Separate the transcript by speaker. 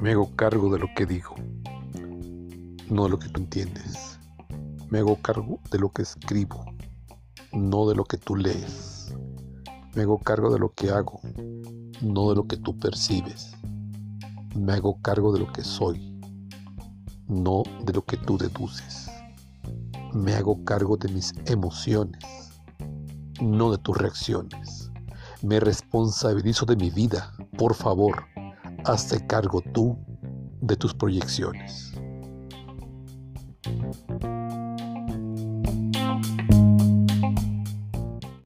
Speaker 1: Me hago cargo de lo que digo, no de lo que tú entiendes. Me hago cargo de lo que escribo, no de lo que tú lees. Me hago cargo de lo que hago, no de lo que tú percibes. Me hago cargo de lo que soy, no de lo que tú deduces. Me hago cargo de mis emociones, no de tus reacciones. Me responsabilizo de mi vida, por favor hazte cargo tú de tus proyecciones.